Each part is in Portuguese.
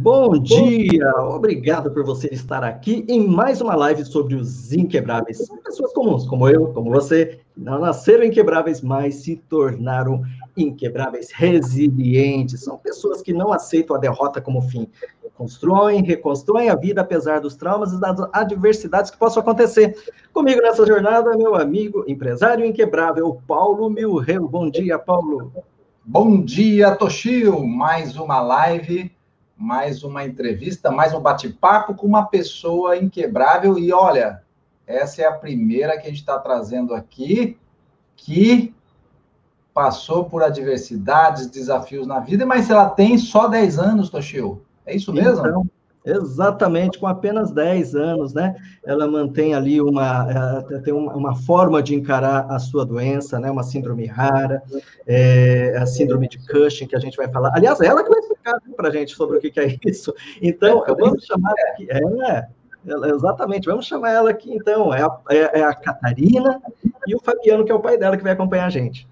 Bom dia, obrigado por você estar aqui em mais uma live sobre os inquebráveis. São pessoas comuns, como eu, como você, não nasceram inquebráveis, mas se tornaram inquebráveis, resilientes. São pessoas que não aceitam a derrota como fim. Constroem, reconstroem a vida apesar dos traumas e das adversidades que possam acontecer. Comigo nessa jornada, meu amigo, empresário inquebrável, Paulo Milreu. Bom dia, Paulo. Bom dia, Toshio. Mais uma live mais uma entrevista, mais um bate-papo com uma pessoa inquebrável. E olha, essa é a primeira que a gente está trazendo aqui, que passou por adversidades, desafios na vida, mas ela tem só 10 anos, Toshio. É isso mesmo? Então, Exatamente, com apenas 10 anos, né? Ela mantém ali uma, tem uma, forma de encarar a sua doença, né? Uma síndrome rara, é, a síndrome de Cushing, que a gente vai falar. Aliás, ela que vai explicar para a gente sobre o que, que, é isso. Então, vamos chamar aqui. É, exatamente, vamos chamar ela aqui, então. É a, é, é a Catarina e o Fabiano, que é o pai dela, que vai acompanhar a gente.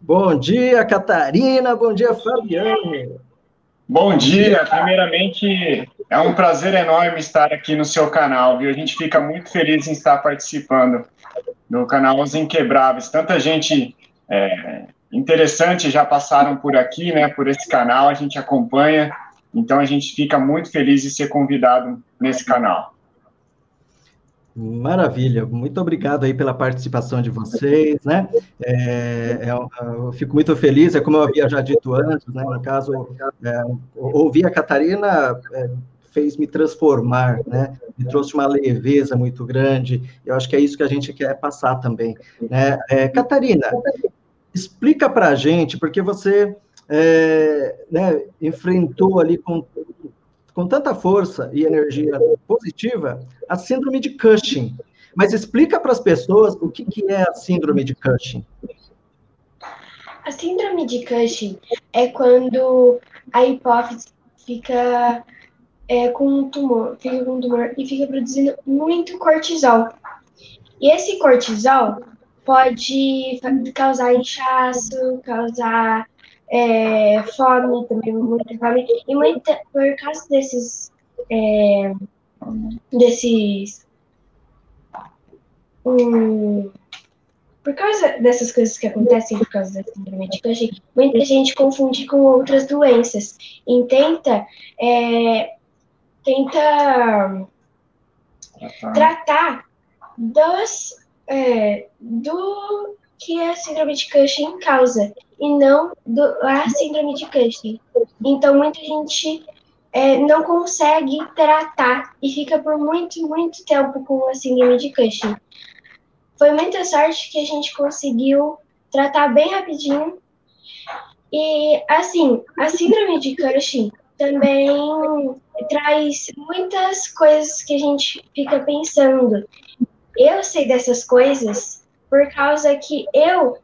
Bom dia, Catarina. Bom dia, Fabiano. Bom dia, primeiramente é um prazer enorme estar aqui no seu canal, viu? A gente fica muito feliz em estar participando do canal Os Inquebráveis. Tanta gente é, interessante já passaram por aqui, né? Por esse canal, a gente acompanha, então a gente fica muito feliz de ser convidado nesse canal. Maravilha, muito obrigado aí pela participação de vocês, né? É, é, eu fico muito feliz, é como eu havia já dito antes, né? No caso, é, ouvir a Catarina é, fez me transformar, né? Me trouxe uma leveza muito grande. Eu acho que é isso que a gente quer passar também, né? É, Catarina, explica para a gente, porque você é, né, enfrentou ali com com tanta força e energia positiva a síndrome de Cushing. Mas explica para as pessoas o que, que é a síndrome de Cushing. A síndrome de Cushing é quando a hipófise fica é, com um tumor, fica com um tumor e fica produzindo muito cortisol. E esse cortisol pode causar inchaço, causar é, fome, também muita fome, e muita, por causa desses, é, desses, um, por causa dessas coisas que acontecem por causa da síndrome de Cushing, muita gente confunde com outras doenças. E tenta, é, tenta tratar dos, é, do que a síndrome de Cushing causa e não do, a síndrome de Cushing. Então, muita gente é, não consegue tratar e fica por muito, muito tempo com a síndrome de Cushing. Foi muita sorte que a gente conseguiu tratar bem rapidinho. E, assim, a síndrome de Cushing também traz muitas coisas que a gente fica pensando. Eu sei dessas coisas por causa que eu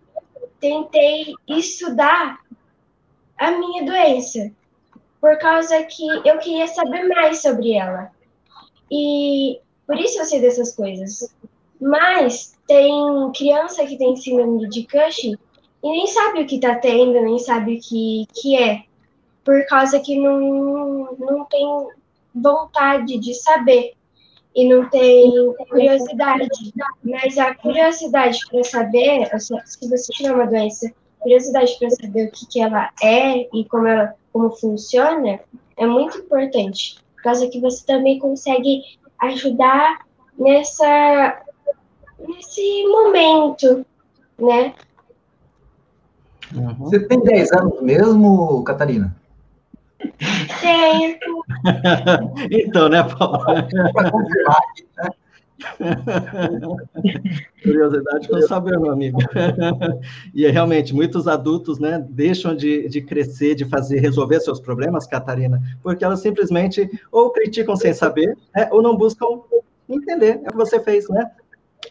tentei estudar a minha doença, por causa que eu queria saber mais sobre ela. E por isso eu sei dessas coisas. Mas tem criança que tem síndrome de Cushing e nem sabe o que tá tendo, nem sabe o que, que é, por causa que não, não tem vontade de saber e não tem curiosidade. Mas a curiosidade para saber, se você tiver uma doença, curiosidade para saber o que, que ela é e como ela como funciona, é muito importante. Por causa que você também consegue ajudar nessa nesse momento, né? Uhum. Você tem 10 anos mesmo, Catarina? Tenho. então, né, Paulo? Para confirmar né? Curiosidade com saber, meu amigo. e é realmente, muitos adultos né, deixam de, de crescer, de fazer, resolver seus problemas, Catarina, porque elas simplesmente ou criticam sem saber, né, ou não buscam entender. É o que você fez, né?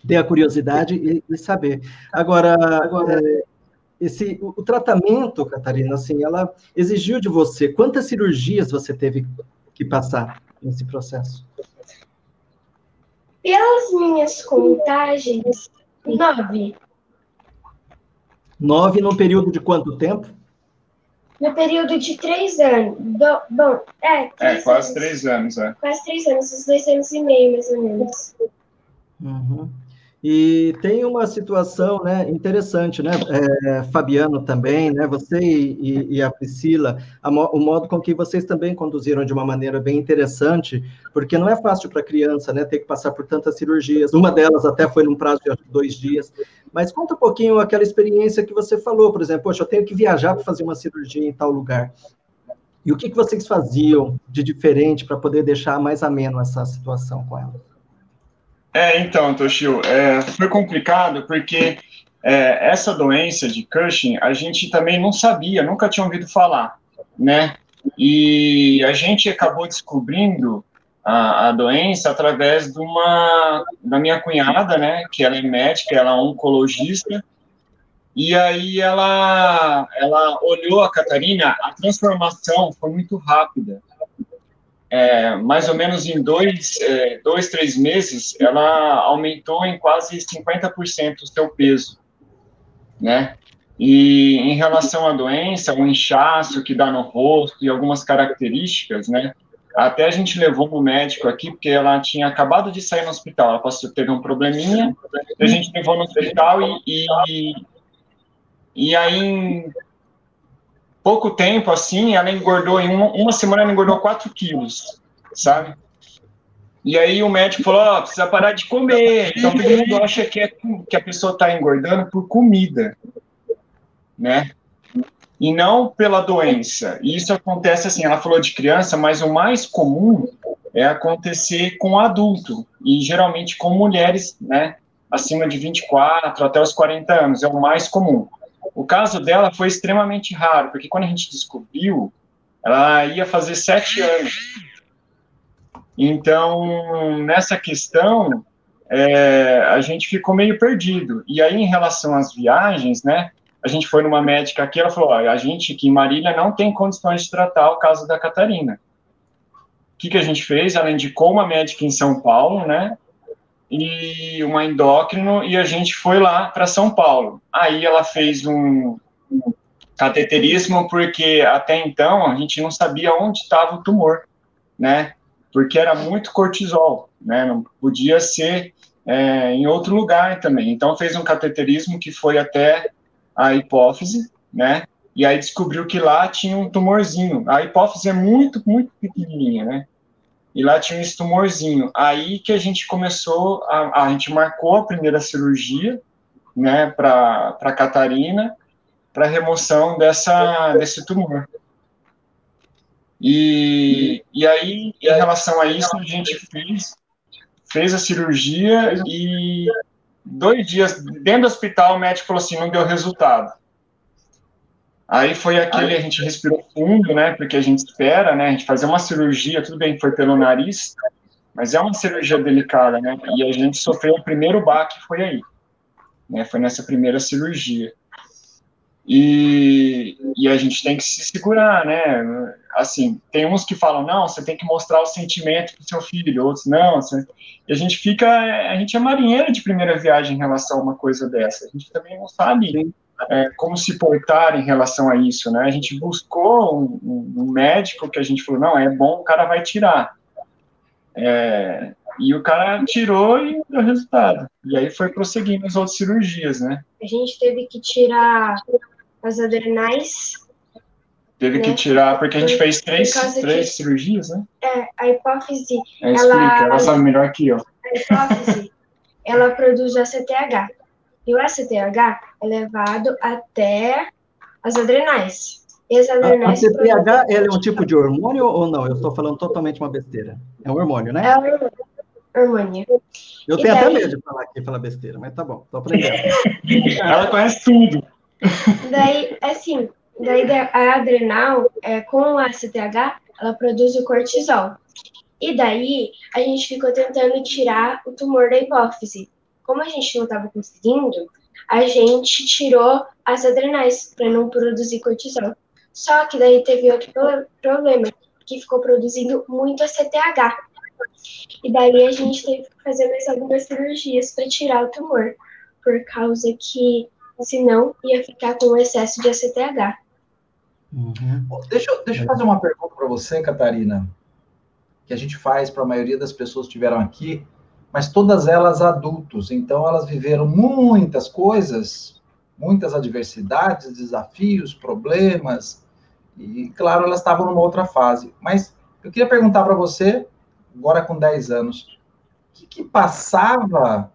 Ter a curiosidade e, e saber. Agora, agora é, esse o, o, tratamento, Catarina, assim, ela exigiu de você quantas cirurgias você teve que passar nesse processo? Pelas minhas contagens, nove. Nove num período de quanto tempo? No período de três anos. Do, bom, é. é, quase anos. três anos, é. Quase três anos, uns dois anos e meio, mais ou menos. Uhum. E tem uma situação né, interessante, né, é, Fabiano também, né, você e, e a Priscila, a, o modo com que vocês também conduziram de uma maneira bem interessante, porque não é fácil para a criança né, ter que passar por tantas cirurgias, uma delas até foi num prazo de dois dias, mas conta um pouquinho aquela experiência que você falou, por exemplo, poxa, eu tenho que viajar para fazer uma cirurgia em tal lugar. E o que, que vocês faziam de diferente para poder deixar mais ameno essa situação com ela? É, então, Toshio, é, foi complicado porque é, essa doença de Cushing a gente também não sabia, nunca tinha ouvido falar, né? E a gente acabou descobrindo a, a, doença através de uma da minha cunhada, né? Que ela é médica, ela é oncologista. E aí ela ela olhou a Catarina, a transformação foi muito rápida é, mais ou menos em dois, é, dois, três meses, ela aumentou em quase 50% o seu peso, né? E em relação à doença, o inchaço que dá no rosto e algumas características, né? Até a gente levou no médico aqui, porque ela tinha acabado de sair no hospital, ela passou, teve um probleminha, a gente levou no hospital e, e, e aí em pouco tempo, assim, ela engordou, em uma, uma semana ela engordou 4 quilos, sabe? E aí o médico falou, ó, oh, precisa parar de comer. Então todo mundo acha que, é, que a pessoa está engordando por comida, né? E não pela doença. E isso acontece assim, ela falou de criança, mas o mais comum é acontecer com adulto, e geralmente com mulheres, né? Acima de 24 até os 40 anos, é o mais comum. O caso dela foi extremamente raro, porque quando a gente descobriu, ela ia fazer sete anos. Então, nessa questão, é, a gente ficou meio perdido. E aí, em relação às viagens, né, a gente foi numa médica aqui, ela falou, ó, a gente aqui em Marília não tem condições de tratar o caso da Catarina. O que, que a gente fez? Ela indicou uma médica em São Paulo, né, e uma endócrino, e a gente foi lá para São Paulo. Aí ela fez um, um cateterismo, porque até então a gente não sabia onde estava o tumor, né? Porque era muito cortisol, né? Não podia ser é, em outro lugar também. Então fez um cateterismo que foi até a hipófise, né? E aí descobriu que lá tinha um tumorzinho. A hipófise é muito, muito pequenininha, né? E lá tinha esse tumorzinho. Aí que a gente começou, a, a gente marcou a primeira cirurgia, né, para Catarina, para remoção dessa, desse tumor. E, e aí, em relação a isso, a gente fez, fez a cirurgia e dois dias dentro do hospital o médico falou assim, não deu resultado. Aí foi aquele, a gente respirou fundo, né? Porque a gente espera, né? A gente fazer uma cirurgia, tudo bem, foi pelo nariz, mas é uma cirurgia delicada, né? E a gente sofreu o primeiro baque, foi aí. Né, foi nessa primeira cirurgia. E, e a gente tem que se segurar, né? Assim, tem uns que falam, não, você tem que mostrar o sentimento pro seu filho, outros, não. Você... E a gente fica, a gente é marinheiro de primeira viagem em relação a uma coisa dessa. A gente também não sabe é, como se portar em relação a isso, né? A gente buscou um, um, médico que a gente falou, não, é bom, o cara vai tirar. É, e o cara tirou e deu resultado. E aí foi prosseguindo as outras cirurgias, né? A gente teve que tirar as adrenais. Teve né? que tirar, porque a gente fez três, três que, cirurgias, né? É, a hipófise. É, explica, ela, ela sabe melhor que eu. A hipófise, ela produz a CTH. E o STH é levado até as adrenais. E as adrenais a, a CTH é um tipo de hormônio ou não? Eu estou falando totalmente uma besteira. É um hormônio, né? É um hormônio. Eu tenho daí... até medo de falar aqui falar besteira, mas tá bom, estou aprendendo. Ela conhece tudo. Daí, assim, daí a adrenal, é, com a CTH, ela produz o cortisol. E daí, a gente ficou tentando tirar o tumor da hipófise como a gente não estava conseguindo, a gente tirou as adrenais para não produzir cortisol. Só que daí teve outro problema, que ficou produzindo muito ACTH. E daí a gente teve que fazer mais algumas cirurgias para tirar o tumor, por causa que senão ia ficar com excesso de ACTH. Uhum. Deixa, deixa eu fazer uma pergunta para você, Catarina, que a gente faz para a maioria das pessoas que estiveram aqui, mas todas elas adultos, então elas viveram muitas coisas, muitas adversidades, desafios, problemas, e claro, elas estavam numa outra fase. Mas eu queria perguntar para você, agora com 10 anos, o que, que passava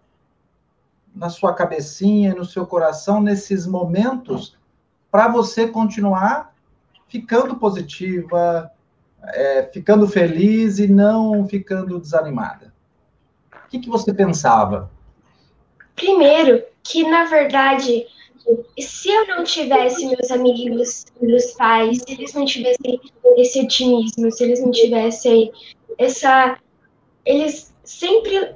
na sua cabecinha, no seu coração, nesses momentos, para você continuar ficando positiva, é, ficando feliz e não ficando desanimada? O que, que você pensava? Primeiro, que na verdade, se eu não tivesse meus amigos, meus pais, se eles não tivessem esse otimismo, se eles não tivessem essa. Eles sempre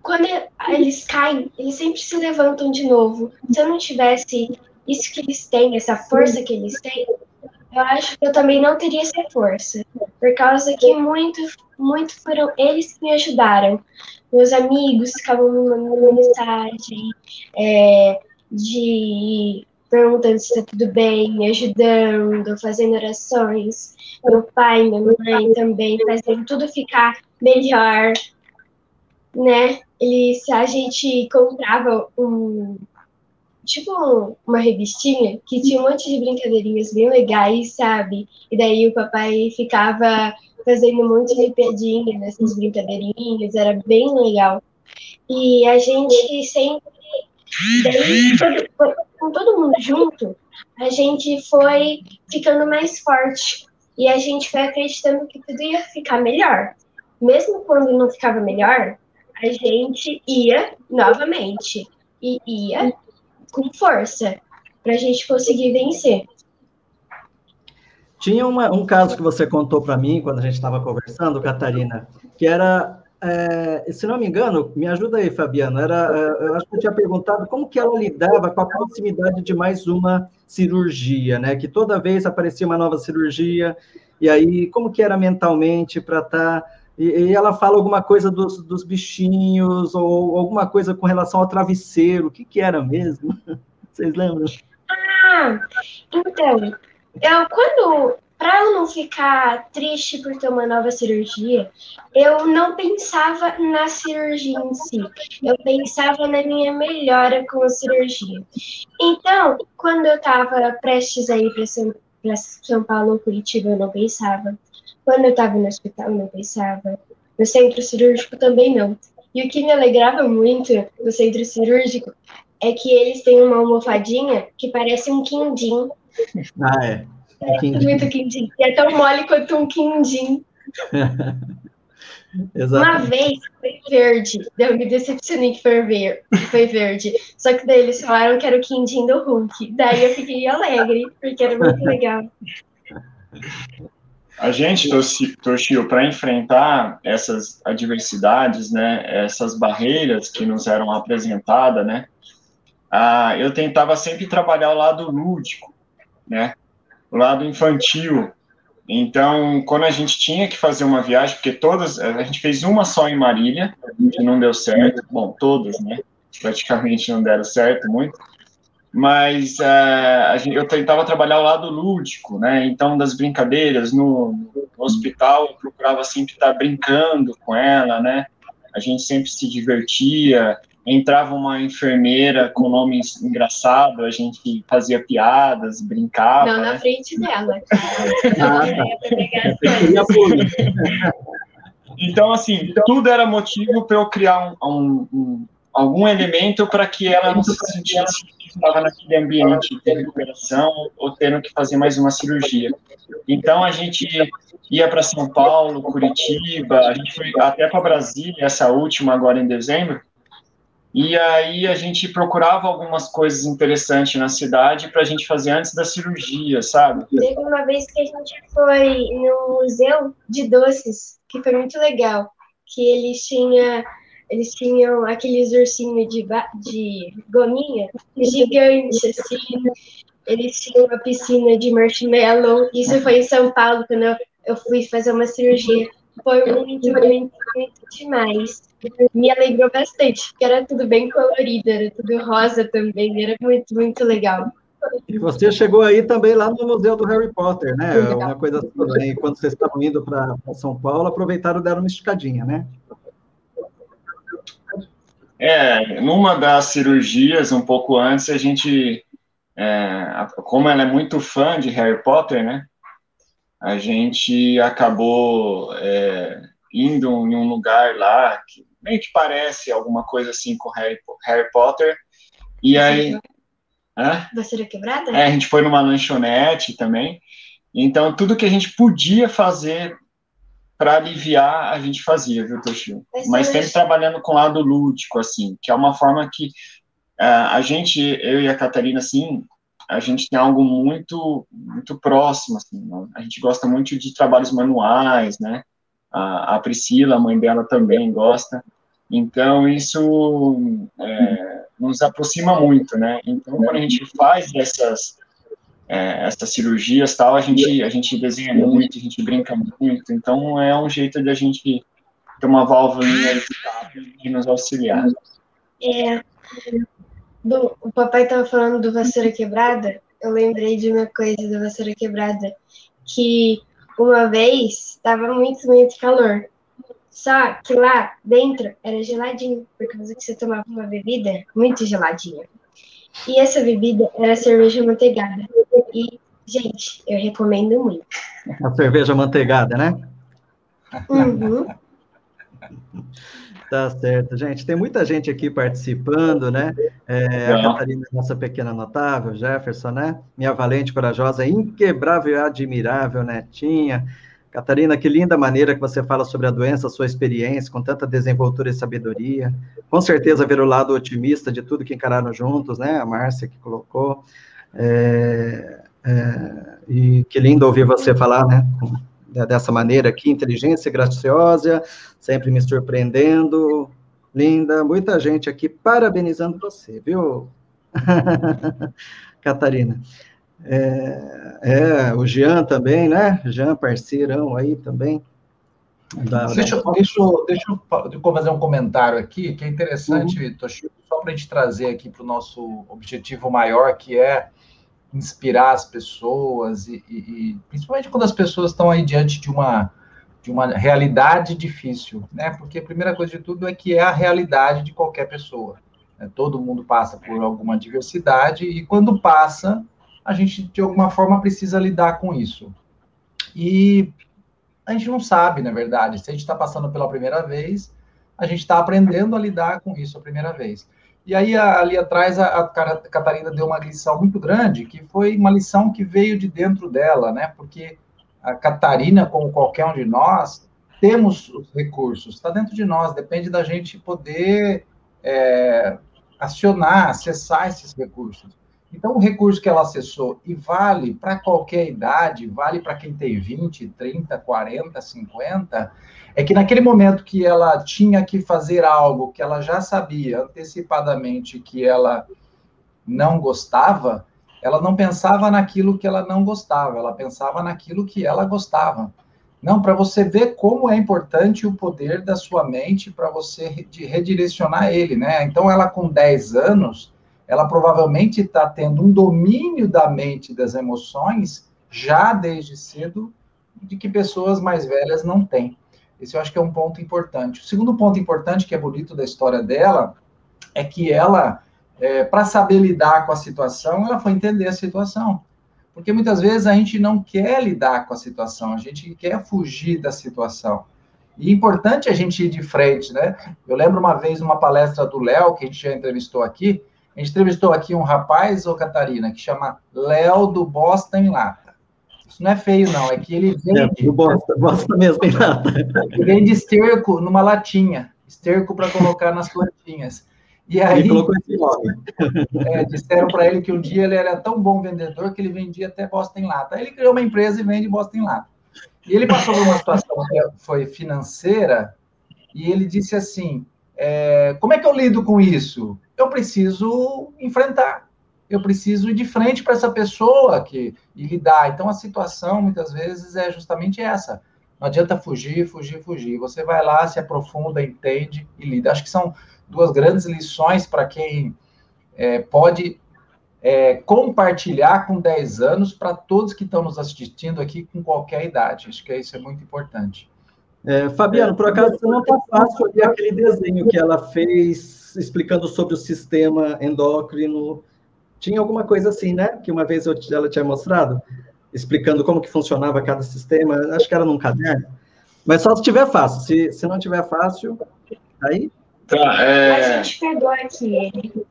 quando eles caem, eles sempre se levantam de novo. Se eu não tivesse isso que eles têm, essa força que eles têm, eu acho que eu também não teria essa força. Por causa que muito, muito foram eles que me ajudaram. Meus amigos ficavam me mandando mensagem é, de perguntando se está tudo bem, me ajudando, fazendo orações. Meu pai, minha mãe também fazendo tudo ficar melhor, né? Eles, a gente comprava um tipo uma revistinha que tinha um monte de brincadeirinhas bem legais, sabe? E daí o papai ficava fazendo de piadinha nessas brincadeirinhas, era bem legal. E a gente sempre, daí, todo, com todo mundo junto, a gente foi ficando mais forte. E a gente foi acreditando que tudo ia ficar melhor. Mesmo quando não ficava melhor, a gente ia novamente. E ia com força para a gente conseguir vencer. Tinha uma, um caso que você contou para mim quando a gente estava conversando, Catarina, que era, é, se não me engano, me ajuda aí, Fabiano, era, é, eu acho que eu tinha perguntado como que ela lidava com a proximidade de mais uma cirurgia, né? Que toda vez aparecia uma nova cirurgia, e aí como que era mentalmente para estar tá e, e, ela fala alguma coisa dos, dos bichinhos, ou alguma coisa com relação ao travesseiro. O que, que era mesmo? Vocês lembram? Ah, então, eu quando. Para eu não ficar triste por ter uma nova cirurgia, eu não pensava na cirurgia em si. Eu pensava na minha melhora com a cirurgia. Então, quando eu estava prestes a ir para São, São Paulo Curitiba, eu não pensava. Quando eu estava no hospital, eu não pensava. No centro cirúrgico também não. E o que me alegrava muito no centro cirúrgico é que eles têm uma almofadinha que parece um quindim. Ah, é. É muito quindim. E é tão mole quanto um quindim. Uma vez foi verde, eu me decepcionei que foi verde, foi verde. Só que daí eles falaram que era o quindim do Hulk. Daí eu fiquei alegre, porque era muito legal. A gente, Toshio, para enfrentar essas adversidades, né, essas barreiras que nos eram apresentadas, né, ah, eu tentava sempre trabalhar o lado lúdico, né, o lado infantil. Então, quando a gente tinha que fazer uma viagem, porque todas, a gente fez uma só em Marília, que não deu certo, bom, todas, né, praticamente não deram certo muito, mas uh, gente, eu tentava trabalhar o lado lúdico, né? Então, das brincadeiras no, no, hospital, eu procurava sempre estar brincando com ela, né? A gente sempre se divertia. Entrava uma enfermeira com nome engraçado, a gente fazia piadas, brincava. Não né? na frente dela. então, assim, tudo era motivo para eu criar um, um, um algum elemento para que ela não se sentisse estava naquele ambiente de recuperação ou tendo que fazer mais uma cirurgia. Então a gente ia para São Paulo, Curitiba, a gente foi até para Brasília, essa última agora em dezembro, e aí a gente procurava algumas coisas interessantes na cidade para a gente fazer antes da cirurgia, sabe? Teve uma vez que a gente foi no museu de doces, que foi muito legal, que eles tinham eles tinham aqueles ursinhos de, de gominha gigantes, assim. Eles tinham uma piscina de marshmallow. Isso foi em São Paulo, quando eu, eu fui fazer uma cirurgia. Foi muito, muito, muito demais. Me alegrou bastante, porque era tudo bem colorido, era tudo rosa também, era muito, muito legal. E você chegou aí também lá no Museu do Harry Potter, né? Uma coisa assim, quando vocês estavam indo para São Paulo, aproveitaram e deram uma esticadinha, né? É, numa das cirurgias, um pouco antes, a gente, é, como ela é muito fã de Harry Potter, né? A gente acabou é, indo em um lugar lá que meio que parece alguma coisa assim com Harry, Harry Potter. E aí. Hã? Vassoura quebrada? É, a gente foi numa lanchonete também. Então, tudo que a gente podia fazer para aliviar, a gente fazia, viu, Toshio? Mas sempre trabalhando com o lado lúdico, assim, que é uma forma que uh, a gente, eu e a Catarina, assim, a gente tem algo muito, muito próximo, assim, né? a gente gosta muito de trabalhos manuais, né? A, a Priscila, a mãe dela, também gosta. Então, isso é, nos aproxima muito, né? Então, quando a gente faz essas, é, essas cirurgias tal, a gente, a gente desenha muito, a gente brinca muito. Então, é um jeito de a gente ter uma válvula de nos auxiliar. É, do, o papai estava falando do vassoura quebrada, eu lembrei de uma coisa da vassoura quebrada, que uma vez estava muito, muito calor. Só que lá dentro era geladinho, por causa que você tomava uma bebida muito geladinha. E essa bebida era cerveja manteigada. E, gente, eu recomendo muito. A cerveja manteigada, né? Uhum. Tá certo, gente. Tem muita gente aqui participando, né? É, a Catarina, nossa pequena notável, Jefferson, né? Minha valente, corajosa, inquebrável e admirável netinha. Catarina, que linda maneira que você fala sobre a doença, sua experiência, com tanta desenvoltura e sabedoria. Com certeza ver o lado otimista de tudo que encararam juntos, né? A Márcia que colocou. É, é, e que lindo ouvir você falar, né? Dessa maneira aqui, inteligência, graciosa, sempre me surpreendendo, linda, muita gente aqui parabenizando você, viu, Catarina? É, é, o Jean também, né? Jean, parceirão aí também. Da, deixa, da... deixa, deixa eu fazer um comentário aqui, que é interessante, uhum. Toshio, só para a gente trazer aqui para o nosso objetivo maior, que é inspirar as pessoas e, e, e, principalmente quando as pessoas estão aí diante de uma de uma realidade difícil, né? Porque a primeira coisa de tudo é que é a realidade de qualquer pessoa. Né? Todo mundo passa por alguma diversidade e quando passa, a gente de alguma forma precisa lidar com isso. E a gente não sabe, na verdade, se a gente está passando pela primeira vez, a gente está aprendendo a lidar com isso a primeira vez. E aí, ali atrás, a, a Catarina deu uma lição muito grande, que foi uma lição que veio de dentro dela, né? Porque a Catarina, como qualquer um de nós, temos os recursos, está dentro de nós, depende da gente poder é, acionar, acessar esses recursos. Então, o recurso que ela acessou, e vale para qualquer idade, vale para quem tem 20, 30, 40, 50, é que naquele momento que ela tinha que fazer algo que ela já sabia antecipadamente que ela não gostava, ela não pensava naquilo que ela não gostava, ela pensava naquilo que ela gostava. Não, para você ver como é importante o poder da sua mente para você redirecionar ele, né? Então, ela com 10 anos, ela provavelmente está tendo um domínio da mente das emoções já desde cedo, de que pessoas mais velhas não têm. Esse eu acho que é um ponto importante. O segundo ponto importante, que é bonito da história dela, é que ela, é, para saber lidar com a situação, ela foi entender a situação. Porque muitas vezes a gente não quer lidar com a situação, a gente quer fugir da situação. E é importante a gente ir de frente, né? Eu lembro uma vez uma palestra do Léo, que a gente já entrevistou aqui, a gente entrevistou aqui um rapaz, ô Catarina, que chama Léo do Bosta em Lata. Isso não é feio, não, é que ele vende. É, bosta, bosta mesmo lata. Ele vende esterco numa latinha, esterco para colocar nas plantinhas. E aí, ele colocou esse nome. É, disseram para ele que um dia ele era tão bom vendedor que ele vendia até bosta em lata. Aí ele criou uma empresa e vende bosta em lata. E ele passou por uma situação que foi financeira e ele disse assim: é, como é que eu lido com isso? Eu preciso enfrentar eu preciso ir de frente para essa pessoa que, e lidar. Então, a situação, muitas vezes, é justamente essa. Não adianta fugir, fugir, fugir. Você vai lá, se aprofunda, entende e lida. Acho que são duas grandes lições para quem é, pode é, compartilhar com 10 anos para todos que estão nos assistindo aqui com qualquer idade. Acho que isso é muito importante. É, Fabiano, por acaso não está fácil ver aquele desenho que ela fez explicando sobre o sistema endócrino. Tinha alguma coisa assim, né? Que uma vez eu, ela tinha mostrado, explicando como que funcionava cada sistema. Acho que era num caderno. Mas só se tiver fácil. Se, se não tiver fácil, aí. Tá, é... A gente pegou aqui.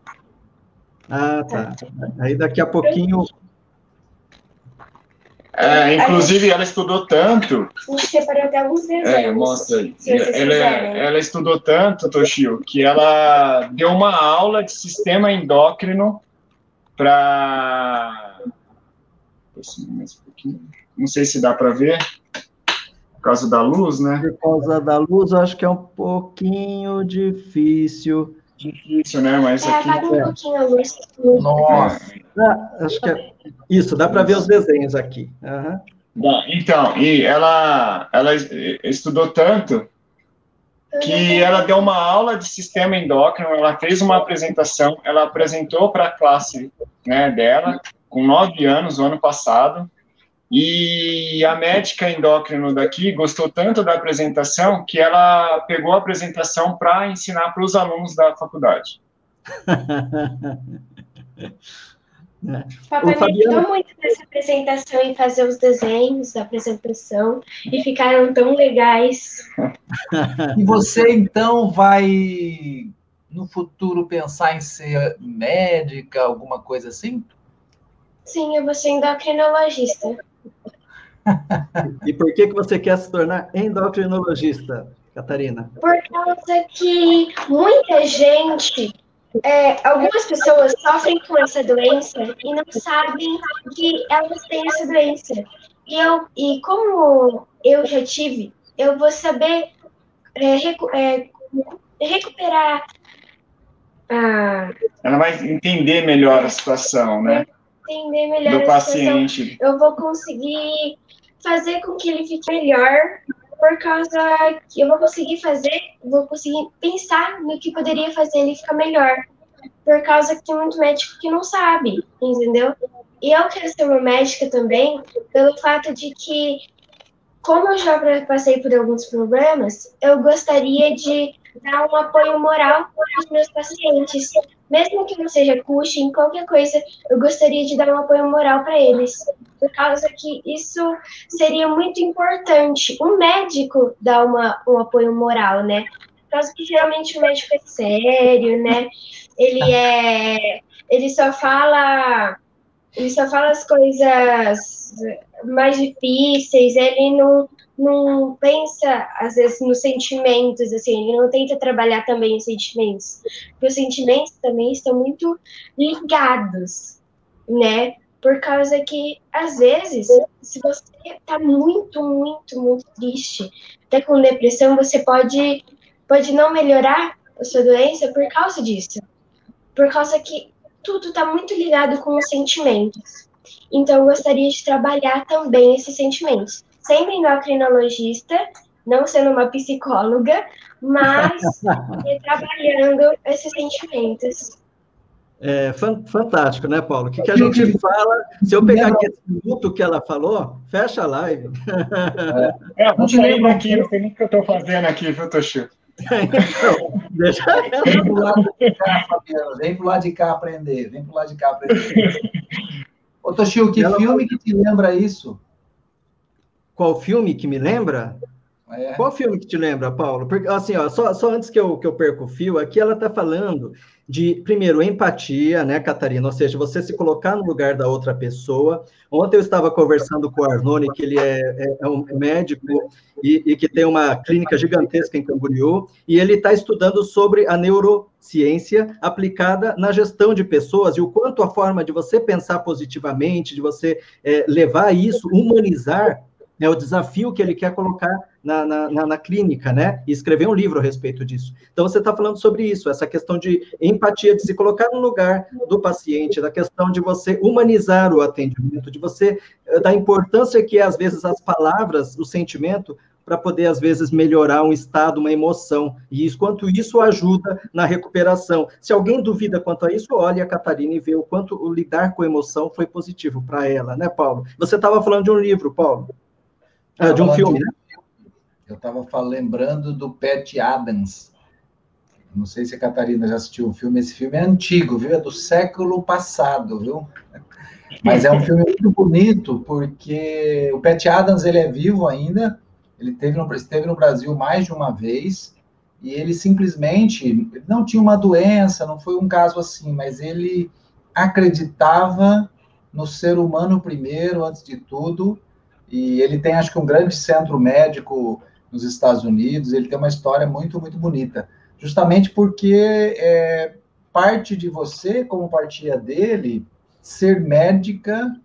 Ah, tá. Aí daqui a pouquinho. É, inclusive, ela estudou tanto. A gente separou até alguns desenhos. É, mostra aí. Ela, ela, estudou tanto, Toshio, que ela deu uma aula de sistema endócrino para. Não sei se dá para ver. Por causa da luz, né? Por causa da luz, eu acho que é um pouquinho difícil difícil, né? Mas é, aqui. um pouquinho a luz. Nossa. Ah, acho que é... Isso, dá para ver os desenhos aqui. Uhum. Bom, então, e ela, ela estudou tanto que ela deu uma aula de sistema endócrino, ela fez uma apresentação, ela apresentou para a classe né, dela, com nove anos, o ano passado, e a médica endócrino daqui gostou tanto da apresentação que ela pegou a apresentação para ensinar para os alunos da faculdade. Papai Fabiano... me ajudou muito nessa apresentação em fazer os desenhos da apresentação e ficaram tão legais. E você então vai no futuro pensar em ser médica, alguma coisa assim? Sim, eu vou ser endocrinologista e por que, que você quer se tornar endocrinologista, Catarina? Por causa que muita gente, é, algumas pessoas sofrem com essa doença e não sabem que elas têm essa doença. E, eu, e como eu já tive, eu vou saber é, recu é, recuperar a... Ela vai entender melhor a situação, né? Entender melhor do paciente. Eu vou conseguir fazer com que ele fique melhor, por causa que eu vou conseguir fazer, vou conseguir pensar no que poderia fazer ele ficar melhor, por causa que tem muito médico que não sabe, entendeu? E eu quero ser uma médica também, pelo fato de que, como eu já passei por alguns problemas, eu gostaria de dar um apoio moral para os meus pacientes. Mesmo que não seja Cushing, qualquer coisa, eu gostaria de dar um apoio moral para eles por causa que isso seria muito importante. Um médico dá uma, um apoio moral, né? Por causa que geralmente o médico é sério, né? Ele é. Ele só fala. Ele só fala as coisas mais difíceis, ele não, não pensa, às vezes, nos sentimentos, assim, ele não tenta trabalhar também os sentimentos. Porque os sentimentos também estão muito ligados, né? Por causa que, às vezes, se você está muito, muito, muito triste, até com depressão, você pode, pode não melhorar a sua doença por causa disso. Por causa que tudo está muito ligado com os sentimentos. Então, eu gostaria de trabalhar também esses sentimentos. Sendo endocrinologista, não sendo uma psicóloga, mas trabalhando esses sentimentos. É fantástico, né, Paulo? O que, que a gente fala? Se eu pegar aqui esse minuto que ela falou, fecha a live. É, é vou sair daqui, não sei nem o que eu estou fazendo aqui, viu, Toshio? então, deixa Vem pro lado de cá, Fabiano. Vem pro lado de cá aprender. Vem pro lado de cá aprender. Ô, Toshio, que ela filme que te lembra isso? Qual filme que me lembra? É. Qual filme que te lembra, Paulo? Porque, assim, ó, só, só antes que eu, que eu perca o fio, aqui ela está falando de, primeiro, empatia, né, Catarina? Ou seja, você se colocar no lugar da outra pessoa. Ontem eu estava conversando com o Arnone, que ele é, é, é um médico e, e, que tem uma clínica gigantesca em Camboriú, e ele está estudando sobre a neurociência aplicada na gestão de pessoas e o quanto a forma de você pensar positivamente, de você é, levar isso, humanizar né, o desafio que ele quer colocar na, na, na, na, clínica, né? E escrever um livro a respeito disso. Então, você está falando sobre isso, essa questão de empatia, de se colocar no lugar do paciente, da questão de você humanizar o atendimento, de você, eh, da importância que, às vezes, as palavras, o sentimento, para poder, às vezes, melhorar um estado, uma emoção. E isso, quanto isso ajuda na recuperação. Se alguém duvida quanto a isso, olhe a Catarina e vê o quanto o lidar com a emoção foi positivo para ela, né, Paulo? Você estava falando de um livro, Paulo. Ah, de um filme, né? Eu estava lembrando do Pat Adams. Não sei se a Catarina já assistiu o filme. Esse filme é antigo, viu? É do século passado, viu? Mas é um filme muito bonito, porque o Pat Adams ele é vivo ainda, ele esteve no, esteve no Brasil mais de uma vez, e ele simplesmente não tinha uma doença, não foi um caso assim, mas ele acreditava no ser humano primeiro, antes de tudo, e ele tem, acho que, um grande centro médico nos Estados Unidos, ele tem uma história muito, muito bonita, justamente porque é, parte de você, como partia dele, ser médica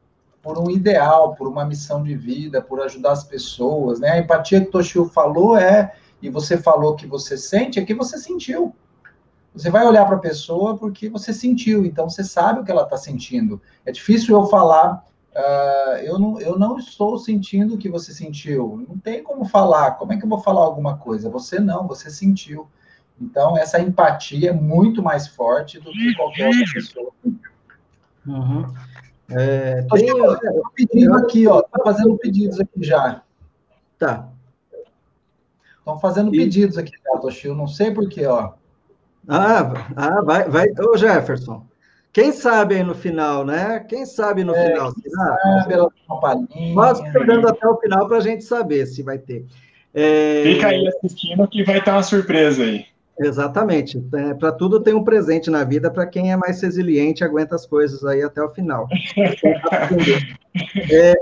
por um ideal, por uma missão de vida, por ajudar as pessoas, né? A empatia que Toshio falou é, e você falou que você sente, é que você sentiu. Você vai olhar para a pessoa porque você sentiu, então você sabe o que ela está sentindo. É difícil eu falar, uh, eu, não, eu não estou sentindo o que você sentiu. Não tem como falar. Como é que eu vou falar alguma coisa? Você não, você sentiu. Então, essa empatia é muito mais forte do que qualquer outra pessoa. Uhum. É, tem, eu, eu pedindo aqui, ó. Tá fazendo pedidos aqui já. Tá. Estão fazendo e... pedidos aqui, Toshio? Não sei porquê, ó. Ah, ah, vai, vai. Ô, Jefferson. Quem sabe aí no final, né? Quem sabe no é, final? Quem sabe, ela Quase esperando até o final para a gente saber se vai ter. É... Fica aí assistindo que vai ter uma surpresa aí. Exatamente. É, para tudo tem um presente na vida para quem é mais resiliente aguenta as coisas aí até o final. é,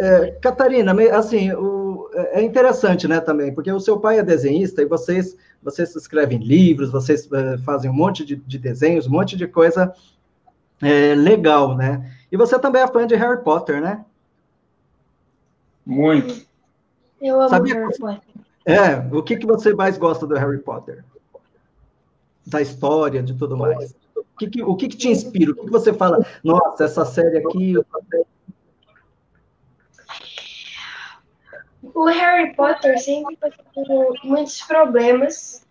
é, Catarina, assim, o, é interessante, né, também, porque o seu pai é desenhista e vocês, vocês escrevem livros, vocês é, fazem um monte de, de, desenhos, um monte de coisa é, legal, né? E você também é fã de Harry Potter, né? Muito. Eu amo Sabia Harry Potter. É, o que, que você mais gosta do Harry Potter? da história, de tudo mais? O que, que o que, que, te inspira? O que, que, você fala? Nossa, essa série aqui. O Harry Potter sempre passou muitos problemas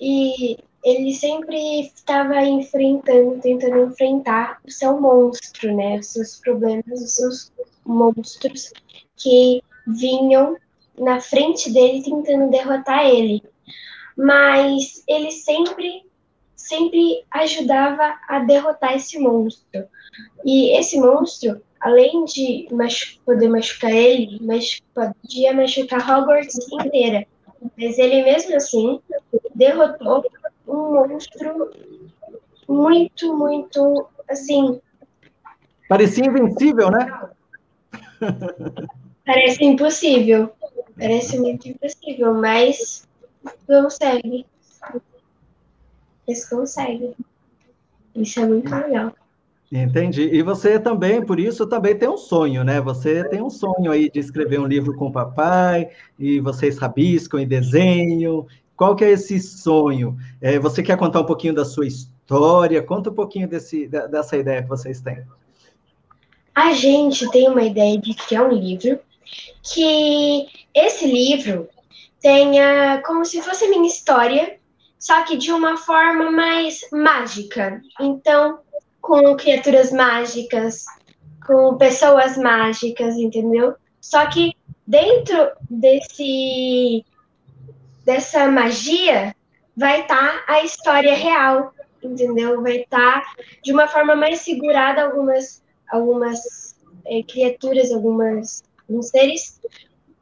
e ele sempre estava enfrentando, tentando enfrentar o seu monstro, né? Os seus problemas, os seus monstros que vinham na frente dele tentando derrotar ele. Mas ele sempre sempre ajudava a derrotar esse monstro. E esse monstro, além de machu poder machucar ele, mas podia machucar Hogwarts inteira. Mas ele mesmo assim derrotou um monstro muito, muito assim. Parecia invencível, né? Parece impossível. Parece muito impossível, mas consegue. Eles conseguem. Isso é muito legal. Entendi. E você também, por isso, também tem um sonho, né? Você tem um sonho aí de escrever um livro com o papai, e vocês rabiscam e desenham. Qual que é esse sonho? É, você quer contar um pouquinho da sua história? Conta um pouquinho desse, dessa ideia que vocês têm. A gente tem uma ideia de criar um livro, que esse livro tenha como se fosse minha história, só que de uma forma mais mágica. Então, com criaturas mágicas, com pessoas mágicas, entendeu? Só que dentro desse dessa magia vai estar tá a história real, entendeu? Vai estar tá, de uma forma mais segurada algumas algumas é, criaturas, algumas alguns seres,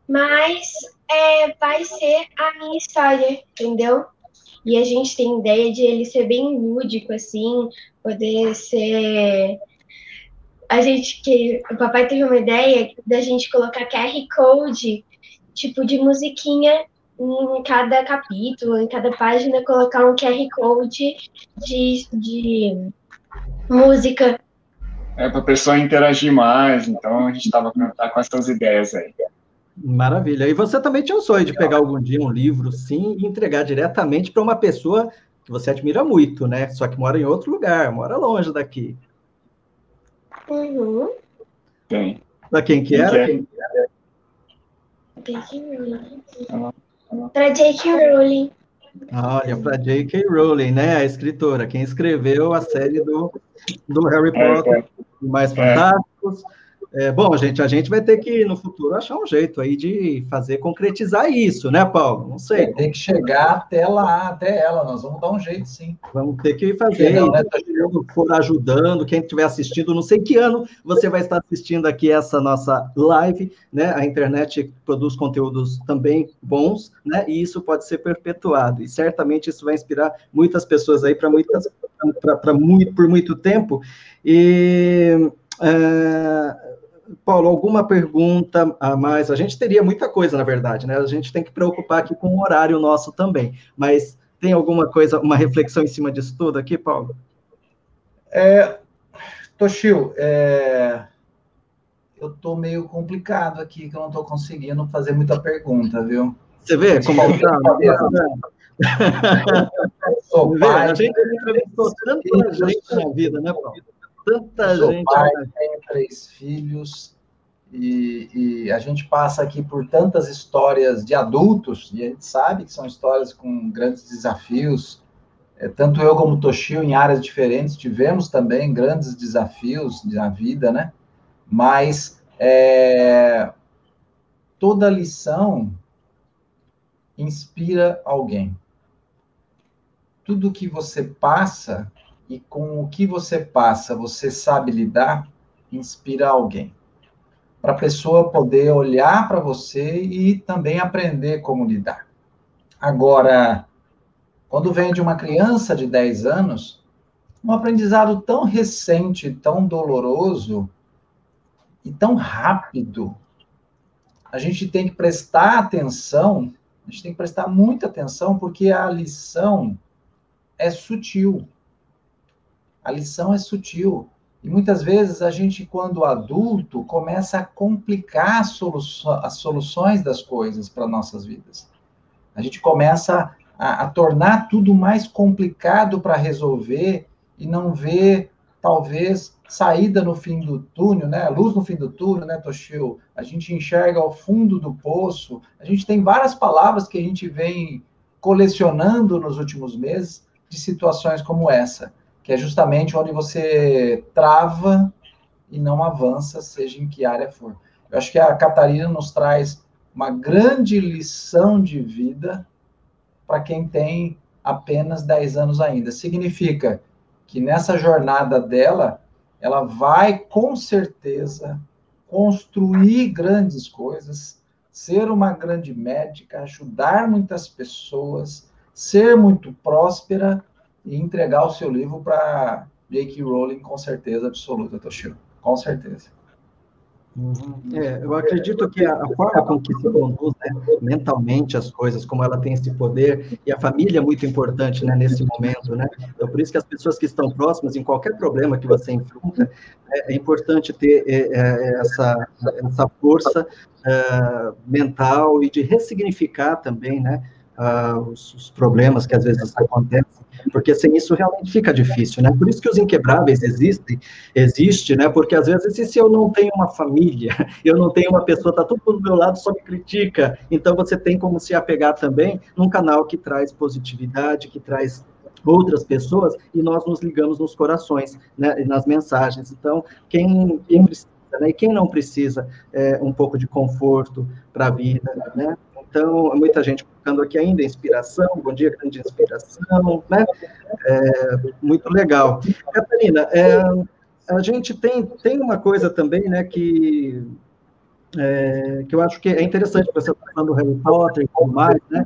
mas é, vai ser a minha história, entendeu? E a gente tem ideia de ele ser bem lúdico, assim, poder ser. A gente que. O papai teve uma ideia da gente colocar QR Code, tipo de musiquinha em cada capítulo, em cada página, colocar um QR Code de, de música. É para a pessoa interagir mais, então a gente estava tá com essas ideias aí. Maravilha. E você também tinha um sonho de pegar algum dia um livro, sim, e entregar diretamente para uma pessoa que você admira muito, né? Só que mora em outro lugar, mora longe daqui. Uhum. Quem? Da quem que era? Quem? J.K. Rowling. Para J.K. Rowling. Olha, para J.K. Rowling, né? A escritora, quem escreveu a série do, do Harry Potter, Mais Fantásticos. É, bom, gente, a gente vai ter que, no futuro, achar um jeito aí de fazer concretizar isso, né, Paulo? Não sei. Tem que chegar até lá, até ela, nós vamos dar um jeito, sim. Vamos ter que fazer. Não, né, for ajudando, quem estiver assistindo, não sei que ano você vai estar assistindo aqui essa nossa live, né? A internet produz conteúdos também bons, né? E isso pode ser perpetuado. E certamente isso vai inspirar muitas pessoas aí para muitas, para muito, por muito tempo. E. É, Paulo, alguma pergunta a mais? A gente teria muita coisa, na verdade, né? A gente tem que preocupar aqui com o horário nosso também. Mas tem alguma coisa, uma reflexão em cima disso tudo aqui, Paulo? É, Toshio, é, eu estou meio complicado aqui, que eu não estou conseguindo fazer muita pergunta, viu? Você vê como tá? Sou pai, a gente entrevistou tanta gente na vida, né, Paulo? Tanta Sou gente. Pai, tenho três filhos e, e, a gente passa aqui por tantas histórias de adultos e a gente sabe que são histórias com grandes desafios. É, tanto eu como Toshio, em áreas diferentes, tivemos também grandes desafios na vida, né? Mas é, toda lição inspira alguém. Tudo que você passa e com o que você passa, você sabe lidar, inspira alguém. Para a pessoa poder olhar para você e também aprender como lidar. Agora, quando vem de uma criança de 10 anos, um aprendizado tão recente, tão doloroso e tão rápido, a gente tem que prestar atenção, a gente tem que prestar muita atenção, porque a lição é sutil. A lição é sutil. E muitas vezes a gente, quando adulto, começa a complicar as soluções das coisas para nossas vidas. A gente começa a, a tornar tudo mais complicado para resolver e não vê, talvez, saída no fim do túnel, né? Luz no fim do túnel, né, Toshio? A gente enxerga ao fundo do poço. A gente tem várias palavras que a gente vem colecionando nos últimos meses de situações como essa que é justamente onde você trava e não avança, seja em que área for. Eu acho que a Catarina nos traz uma grande lição de vida para quem tem apenas 10 anos ainda. Significa que nessa jornada dela, ela vai com certeza construir grandes coisas, ser uma grande médica, ajudar muitas pessoas, ser muito próspera e entregar o seu livro para J.K. Rowling com certeza absoluta, Toshiro. Com certeza. Uhum. É, eu acredito que a, forma com que se conduz né, mentalmente as coisas, como ela tem esse poder, e a família é muito importante né, nesse momento, né? Então, por isso que as pessoas que estão próximas, em qualquer problema que você enfrenta, é, é importante ter é, é essa, essa força é, mental e de ressignificar também, né? Os, os, problemas que às vezes acontecem porque sem isso realmente fica difícil, né? Por isso que os inquebráveis existem, existe, né? Porque às vezes se eu não tenho uma família, eu não tenho uma pessoa, tá tudo do meu lado só me critica, então você tem como se apegar também num canal que traz positividade, que traz outras pessoas e nós nos ligamos nos corações, né, nas mensagens. Então, quem, quem precisa, né, e quem não precisa é, um pouco de conforto para a vida, né? Então, muita gente colocando aqui ainda inspiração, bom dia, grande inspiração, né? É, muito legal. Catarina, é, a gente tem, tem uma coisa também, né, que, é, que eu acho que é interessante, você está falando do Harry Potter e tudo mais, né?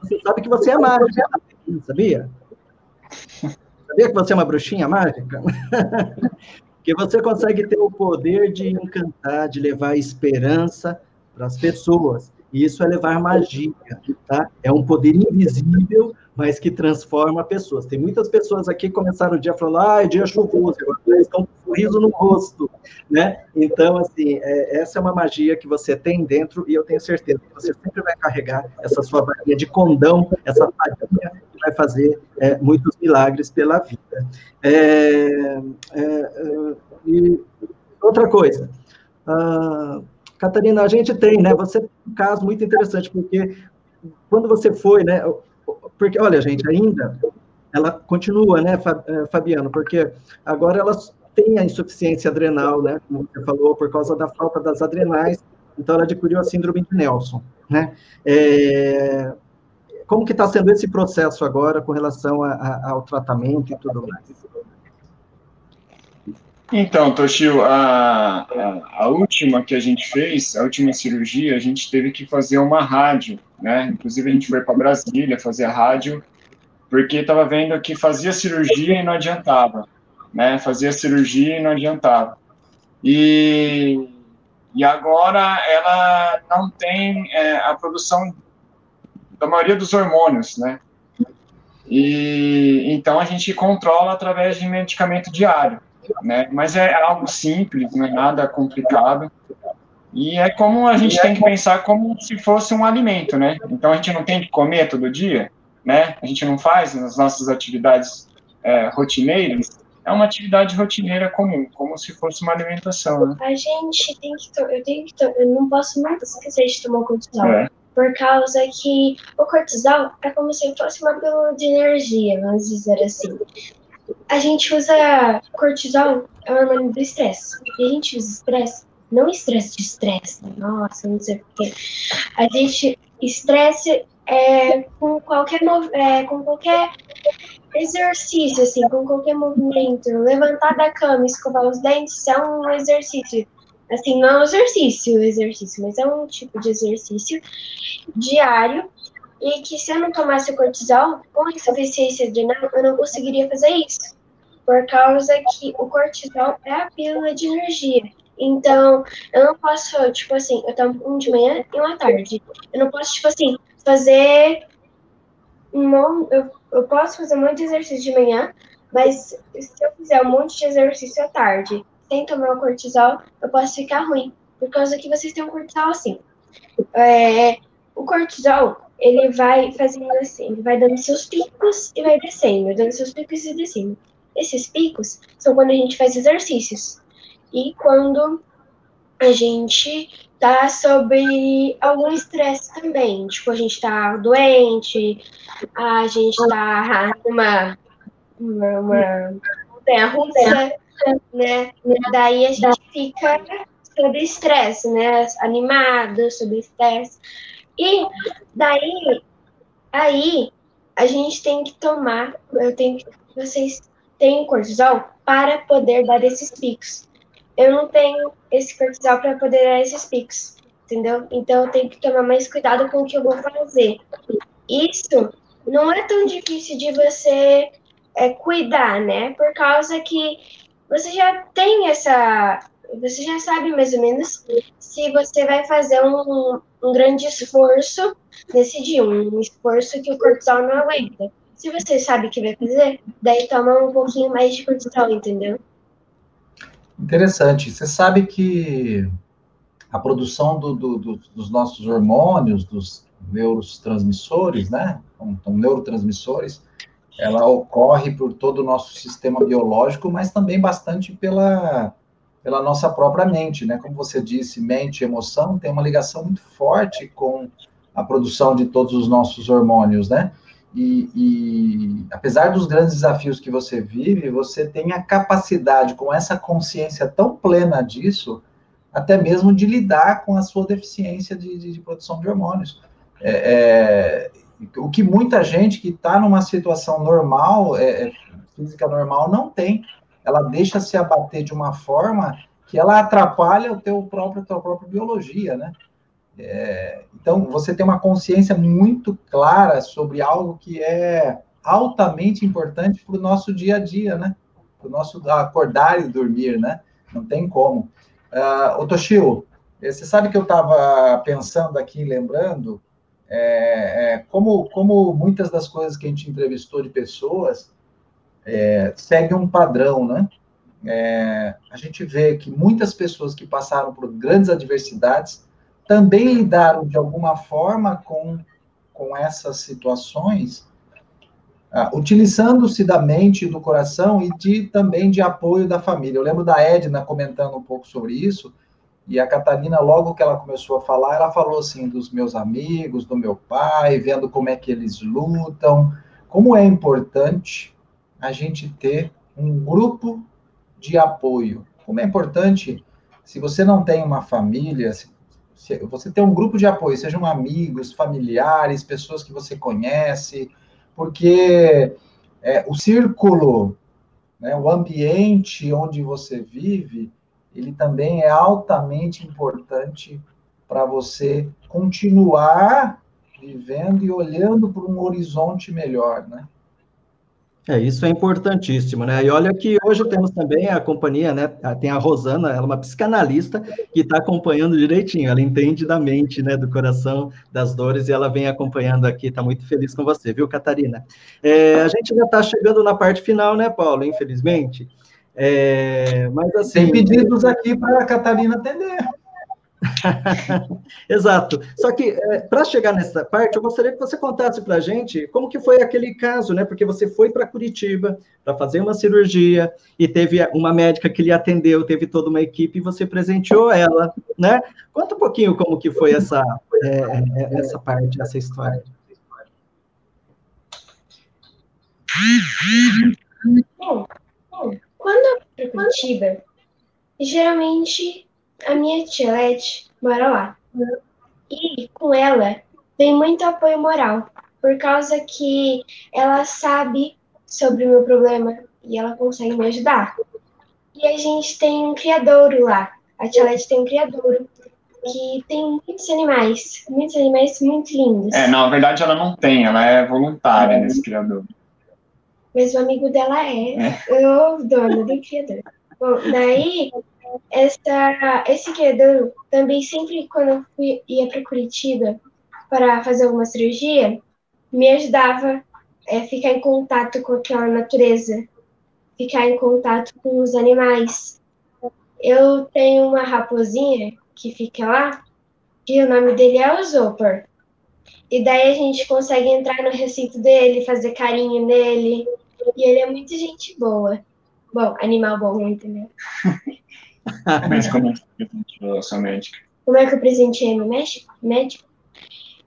Você sabe que você é mágica, sabia? Sabia que você é uma bruxinha mágica? que você consegue ter o poder de encantar, de levar esperança para as pessoas. E isso é levar magia, tá? É um poder invisível, mas que transforma pessoas. Tem muitas pessoas aqui que começaram o dia falando, ah, é dia chuvoso, agora estão com um sorriso no rosto, né? Então, assim, é, essa é uma magia que você tem dentro e eu tenho certeza que você sempre vai carregar essa sua varinha de condão, essa varinha que vai fazer é, muitos milagres pela vida. É, é, é e outra coisa, uh, Catarina, a gente tem, né? Você tem um caso muito interessante, porque quando você foi, né? Porque, olha, gente, ainda ela continua, né, eh, Fabiano? Porque agora elas têm a insuficiência adrenal, né? Como você falou, por causa da falta das adrenais. Então, ela adquiriu a síndrome de Nelson, né? É, como que está sendo esse processo agora com relação a, a, ao tratamento e tudo mais? Então, Toshio, a, a, a, última que a gente fez, a última cirurgia, a gente teve que fazer uma rádio, né? Inclusive, a gente foi para Brasília fazer a rádio, porque estava vendo que fazia cirurgia e não adiantava, né? Fazia cirurgia e não adiantava. E, e agora ela não tem é, a produção da maioria dos hormônios, né? E então a gente controla através de medicamento diário, né? Mas é algo simples, não é nada complicado. E é como a gente tem que pensar como se fosse um alimento, né? Então a gente não tem que comer todo dia, né? A gente não faz nas nossas atividades é, rotineiras. É uma atividade rotineira comum, como se fosse uma alimentação, né? A gente tem que, eu tenho que, eu não posso nunca esquecer de tomar cortisol. É por causa que o cortisol é como se fosse uma pílula de energia, vamos dizer assim. A gente usa cortisol, é o hormônio do estresse. E a gente usa estresse, não estresse de estresse, nossa, não sei porquê. A gente, estresse é com qualquer, é, com qualquer exercício, assim, com qualquer movimento. Levantar da cama, escovar os dentes é um exercício Assim, não é um exercício, exercício, mas é um tipo de exercício diário e que se eu não tomasse cortisol com insuficiência adrenal, eu não conseguiria fazer isso. Por causa que o cortisol é a pílula de energia. Então, eu não posso, tipo assim, eu tomo um de manhã e um à tarde. Eu não posso, tipo assim, fazer um eu, eu posso fazer monte de exercício de manhã, mas se eu fizer um monte de exercício à tarde sem tomar o cortisol, eu posso ficar ruim, por causa que vocês têm um cortisol assim. É, o cortisol, ele vai fazendo assim, ele vai dando seus picos e vai descendo, dando seus picos e descendo. Esses picos são quando a gente faz exercícios e quando a gente tá sobre algum estresse também. Tipo, a gente tá doente, a gente tá numa uma, uma montanha russa, né? Daí a gente fica sob estresse, né? Animado, sob estresse. E daí, aí, a gente tem que tomar, eu tenho que, vocês têm cortisol para poder dar esses picos. Eu não tenho esse cortisol para poder dar esses picos, entendeu? Então eu tenho que tomar mais cuidado com o que eu vou fazer. Isso não é tão difícil de você é, cuidar, né? Por causa que você já tem essa. Você já sabe mais ou menos se você vai fazer um, um grande esforço nesse dia, um esforço que o cortisol não aguenta. Se você sabe que vai fazer, daí toma um pouquinho mais de cortisol, entendeu? Interessante. Você sabe que a produção do, do, do, dos nossos hormônios, dos neurotransmissores, né? Então, neurotransmissores, ela ocorre por todo o nosso sistema biológico, mas também bastante pela, pela nossa própria mente, né? Como você disse, mente e emoção tem uma ligação muito forte com a produção de todos os nossos hormônios, né? E, e, apesar dos grandes desafios que você vive, você tem a capacidade, com essa consciência tão plena disso, até mesmo de lidar com a sua deficiência de, de, de produção de hormônios. É, é, o que muita gente que está numa situação normal, é, é, física normal, não tem. Ela deixa se abater de uma forma que ela atrapalha o teu próprio, tua própria biologia, né? É, então, você tem uma consciência muito clara sobre algo que é altamente importante para o nosso dia a dia, né? Para o nosso acordar e dormir, né? Não tem como. Uh, Toshio, você sabe que eu estava pensando aqui, lembrando, é, é, como, como muitas das coisas que a gente entrevistou de pessoas é, segue um padrão, né? É, a gente vê que muitas pessoas que passaram por grandes adversidades também lidaram de alguma forma com, com essas situações, ah, utilizando-se da mente e do coração e de, também de apoio da família. Eu lembro da Edna comentando um pouco sobre isso, E a Catarina, logo que ela começou a falar, ela falou assim dos meus amigos, do meu pai, vendo como é que eles lutam, como é importante a gente ter um grupo de apoio. Como é importante, se você não tem uma família, se você tem um grupo de apoio, sejam amigos, familiares, pessoas que você conhece, porque é, o círculo, né, o ambiente onde você vive, ele também é altamente importante para você continuar vivendo e olhando para um horizonte melhor, né? É, isso é importantíssimo, né? E olha que hoje temos também a companhia, né? Tem a Rosana, ela é uma psicanalista que está acompanhando direitinho, ela entende da mente, né? Do coração, das dores, e ela vem acompanhando aqui, está muito feliz com você, viu, Catarina? É, a gente já está chegando na parte final, né, Paulo? Infelizmente. É, mas assim. Tem pedidos aqui para a Catarina atender. Exato. Só que é, para chegar nessa parte, eu gostaria que você contasse para a gente como que foi aquele caso, né? Porque você foi para Curitiba para fazer uma cirurgia e teve uma médica que lhe atendeu, teve toda uma equipe e você presenteou ela, né? Conta um pouquinho como que foi essa é, é essa parte, essa história. Bom, quando eu fui para Curitiba, geralmente a minha tia Leti mora lá. E com ela tem muito apoio moral, por causa que ela sabe sobre o meu problema e ela consegue me ajudar. E a gente tem um criadouro lá. A tia Leti tem um criadouro que tem muitos animais, muitos animais muito lindos. É, na verdade ela não tem, ela é voluntária é. nesse criador. Mas o amigo dela é, é. o dono do criador. Bom, daí essa, esse criador também sempre quando eu fui, ia para Curitiba para fazer alguma cirurgia, me ajudava a é, ficar em contato com aquela natureza, ficar em contato com os animais. Eu tenho uma raposinha que fica lá, e o nome dele é o. E daí a gente consegue entrar no recinto dele, fazer carinho nele. E ele é muito gente boa. Bom, animal bom, entendeu? Mas como é que eu presenteei meu médico?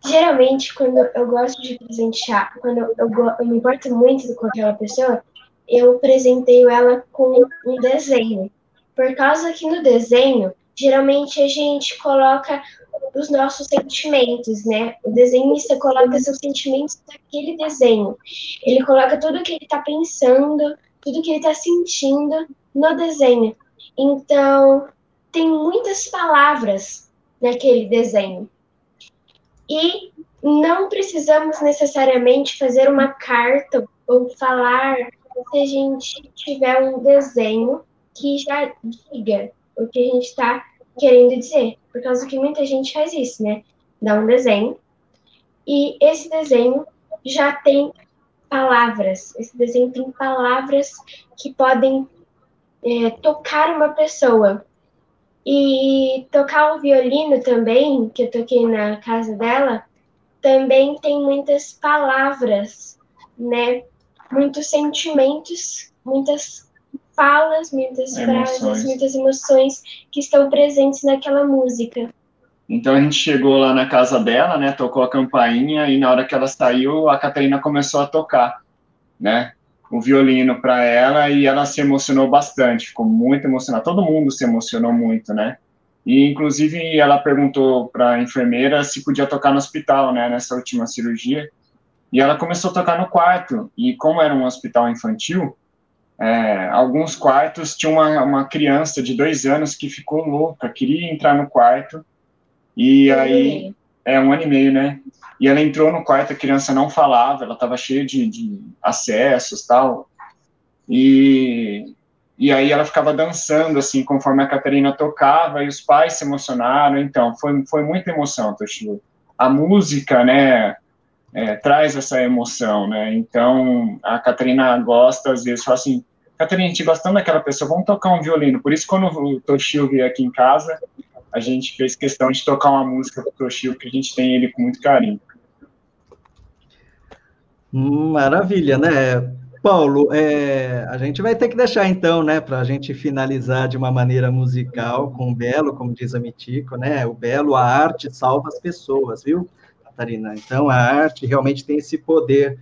Geralmente, quando eu gosto de presentear, quando eu, eu, eu me importo muito com aquela pessoa, eu presenteio ela com um desenho. Por causa que no desenho, geralmente a gente coloca os nossos sentimentos, né? O desenhista coloca seus sentimentos naquele desenho. Ele coloca tudo o que ele está pensando, tudo o que ele está sentindo no desenho. Então, tem muitas palavras naquele desenho. E não precisamos necessariamente fazer uma carta ou falar se a gente tiver um desenho que já diga o que a gente está querendo dizer. Por causa que muita gente faz isso, né? Dá um desenho e esse desenho já tem palavras. Esse desenho tem palavras que podem é, tocar uma pessoa. E tocar o violino também, que eu toquei na casa dela, também tem muitas palavras, né? Muitos sentimentos, muitas falas, muitas emoções. frases, muitas emoções que estão presentes naquela música. Então a gente chegou lá na casa dela, né? Tocou a campainha e na hora que ela saiu, a Catarina começou a tocar, né? O violino para ela e ela se emocionou bastante, ficou muito emocionada. Todo mundo se emocionou muito, né? E inclusive ela perguntou para a enfermeira se podia tocar no hospital, né, nessa última cirurgia. E ela começou a tocar no quarto. E como era um hospital infantil, é, alguns quartos tinha uma, uma criança de dois anos que ficou louca, queria entrar no quarto. E aí é um ano e meio, né? E ela entrou no quarto, a criança não falava, ela estava cheia de, de acessos tal. E, e aí ela ficava dançando, assim, conforme a Catarina tocava, e os pais se emocionaram. Então, foi, foi muita emoção, Toshio. A música, né, é, traz essa emoção, né? Então, a Catarina gosta, às vezes, fala assim, Catarina, a gente gostando daquela pessoa, vamos tocar um violino. Por isso, quando o Toshio veio aqui em casa, a gente fez questão de tocar uma música pro Toshio, que a gente tem ele com muito carinho. Maravilha, né? Paulo, é, a gente vai ter que deixar então, né, para a gente finalizar de uma maneira musical com o Belo, como diz a Mitico, né? O Belo, a arte salva as pessoas, viu, Catarina? Então, a arte realmente tem esse poder,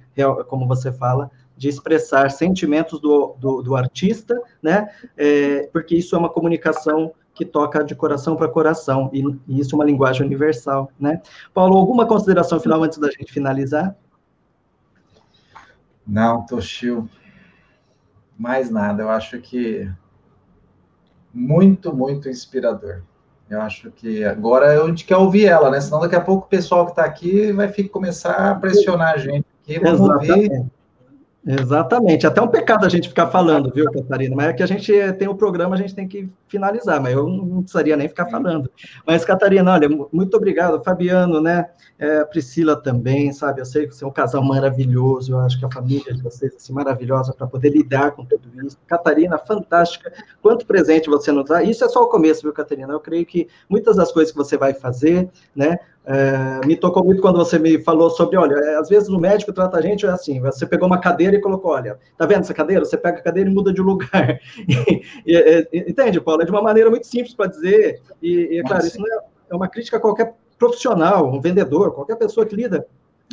como você fala, de expressar sentimentos do, do, do artista, né? É, porque isso é uma comunicação que toca de coração para coração, e, e, isso é uma linguagem universal, né? Paulo, alguma consideração final antes da gente finalizar? Não, Toshio, mais nada. Eu acho que muito, muito inspirador. Eu acho que agora a gente quer ouvir ela, né? Senão daqui a pouco o pessoal que está aqui vai ficar, começar a pressionar a gente aqui. Vamos Exatamente. ouvir Exatamente. Até um pecado a gente ficar falando, viu, Catarina? Mas é que a gente tem o programa, a gente tem que finalizar, mas eu não precisaria nem ficar falando. Mas, Catarina, olha, muito obrigado. Fabiano, né? É, Priscila também, sabe? Eu sei que você é um casal maravilhoso, eu acho que a família de vocês é assim, maravilhosa para poder lidar com tudo isso. Catarina, fantástica. Quanto presente você nos dá. Isso é só o começo, viu, Catarina? Eu creio que muitas das coisas que você vai fazer, né? É, me tocou muito quando você me falou sobre, olha, é, às vezes o médico trata a gente assim, você pegou uma cadeira e colocou, olha, tá vendo essa cadeira? Você pega a cadeira e muda de lugar. e, e, entende, Paulo? É de uma maneira muito simples para dizer, e, e claro, isso não é, é uma crítica a qualquer profissional, um vendedor, qualquer pessoa que lida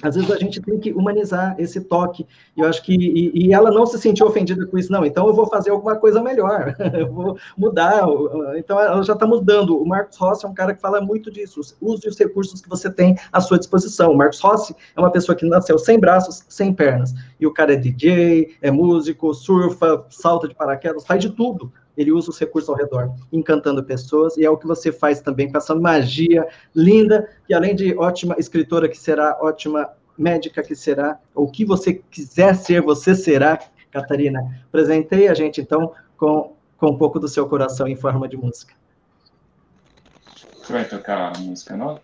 às vezes a gente tem que humanizar esse toque. E eu acho que e, e, ela não se sentiu ofendida com isso, não. Então eu vou fazer alguma coisa melhor, eu vou mudar. Então ela já está mudando. O Marcos Rossi é um cara que fala muito disso. Use os recursos que você tem à sua disposição. O Marcos Rossi é uma pessoa que nasceu sem braços, sem pernas. E o cara é DJ, é músico, surfa, salta de paraquedas, faz de tudo ele usa os recursos ao redor, encantando pessoas, e é o que você faz também com essa magia linda, e além de ótima escritora que será, ótima médica que será, ou o que você quiser ser, você será, Catarina. Presentei a gente, então, com, com um pouco do seu coração em forma de música. Você vai tocar a música nova?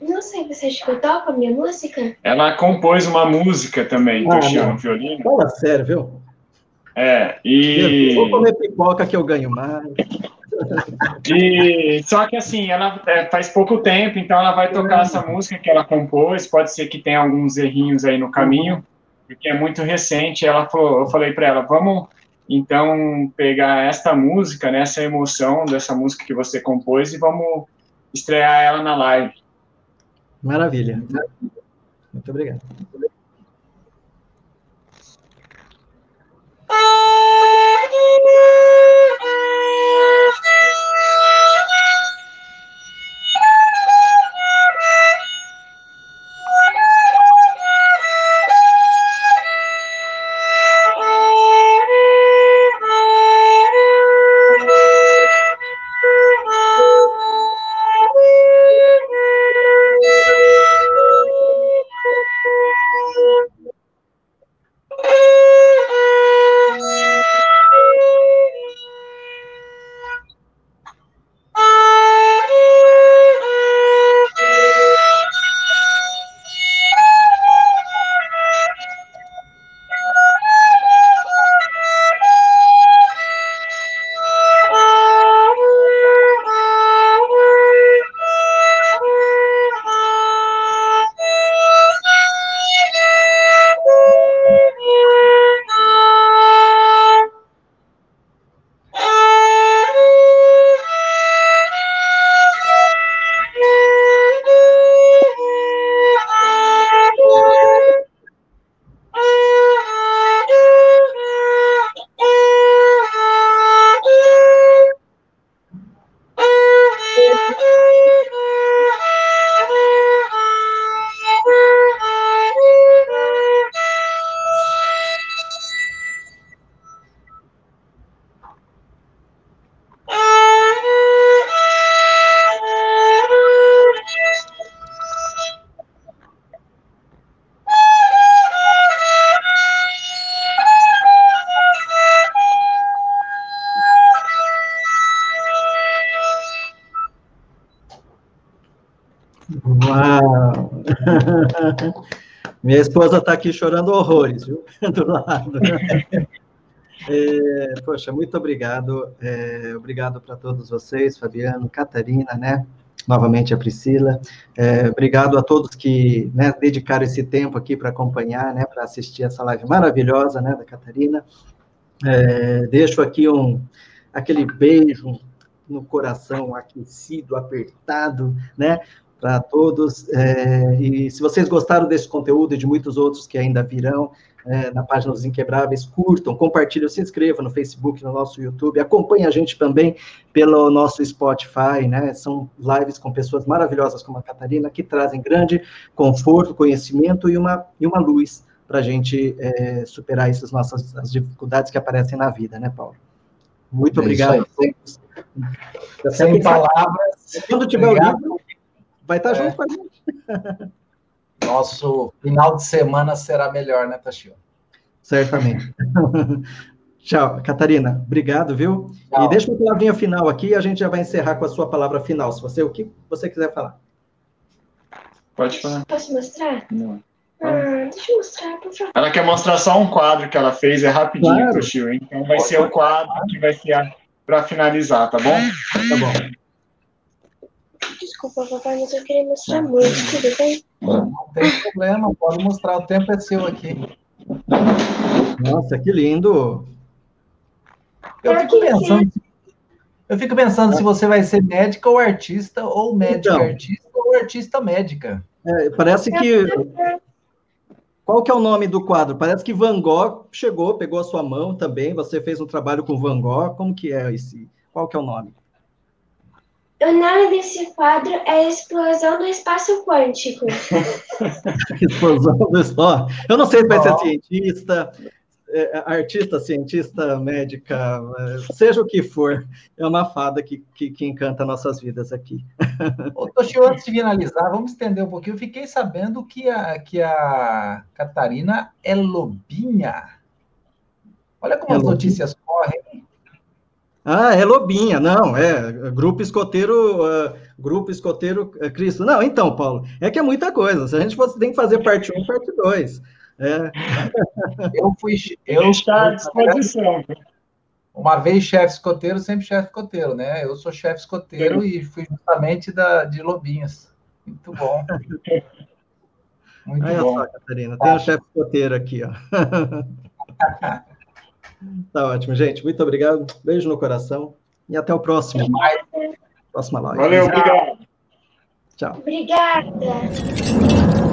Não sei, você acha que eu toco a minha música? Ela compôs uma música também, ah, no violino. Fala sério, viu? É, e. Vou comer pipoca que eu ganho mais. E, só que assim, ela é, faz pouco tempo, então ela vai tocar essa música que ela compôs. Pode ser que tenha alguns errinhos aí no caminho, porque é muito recente. Ela falou, eu falei para ela, vamos então pegar esta música, né, essa emoção dessa música que você compôs e vamos estrear ela na live. Maravilha. Muito obrigado. Amen. Minha esposa está aqui chorando horrores, viu? Do lado. É, poxa, muito obrigado. É, obrigado para todos vocês, Fabiano, Catarina, né? novamente a Priscila. É, obrigado a todos que né, dedicaram esse tempo aqui para acompanhar, né, para assistir essa live maravilhosa, né, da Catarina. É, deixo aqui um aquele beijo no coração aquecido, apertado, né, para todos. É, e se vocês gostaram desse conteúdo e de muitos outros que ainda virão, é, na página dos Inquebráveis, curtam, compartilhem, se inscrevam no Facebook, no nosso YouTube, acompanhem a gente também pelo nosso Spotify, né? São lives com pessoas maravilhosas como a Catarina, que trazem grande conforto, conhecimento e uma, e uma luz para a gente é, superar essas nossas as dificuldades que aparecem na vida, né, Paulo? Muito é obrigado. Sem palavras. Quando tiver obrigado. o livro, vai estar junto com a gente. Nosso final de semana será melhor, né, Tachio? Certamente. Tchau, Catarina. Obrigado, viu? Tchau. E deixa uma palavrinha final aqui e a gente já vai encerrar com a sua palavra final, se você o que você quiser falar. Pode falar. Posso mostrar? Não. Ah, deixa eu mostrar, por favor. Ela quer mostrar só um quadro que ela fez, é rapidinho, claro. Tachio. Então vai Pode ser o quadro que vai ser para finalizar, tá bom? Tá bom. Desculpa, papai, mas eu queria mostrar muito, tudo bem? Não tem problema, pode mostrar, o tempo é seu aqui. Nossa, que lindo! Eu fico pensando, eu fico pensando se você vai ser médica ou artista, ou médica então, artista, ou artista médica. É, parece que. Qual que é o nome do quadro? Parece que Van Gogh chegou, pegou a sua mão também. Você fez um trabalho com Van Gogh. Como que é esse? Qual que é o nome? O nome desse quadro é Explosão do Espaço Quântico. Explosão do Espaço. Eu não sei se vai ser cientista, é, artista, cientista, médica, é, seja o que for, é uma fada que, que, que encanta nossas vidas aqui. Ô, Toshio, antes de finalizar, vamos estender um pouquinho. Eu fiquei sabendo que a, que a Catarina é lobinha. Olha como é as notícias correm. Ah, é Lobinha, não, é Grupo Escoteiro, uh, Grupo Escoteiro uh, Cristo. Não, então, Paulo, é que é muita coisa. Se a gente fosse, tem que fazer parte 1 parte 2. É. Eu fui. Eu está à disposição. Uma vez chefe escoteiro, sempre chefe escoteiro, né? Eu sou chefe escoteiro e fui justamente da, de Lobinhas. Muito bom. Muito Olha bom. só, Catarina, tem um chefe escoteiro aqui, ó. Tá ótimo, gente. Muito obrigado. Beijo no coração. E até o próximo. Próxima live. Valeu, obrigado. Tchau. Obrigada.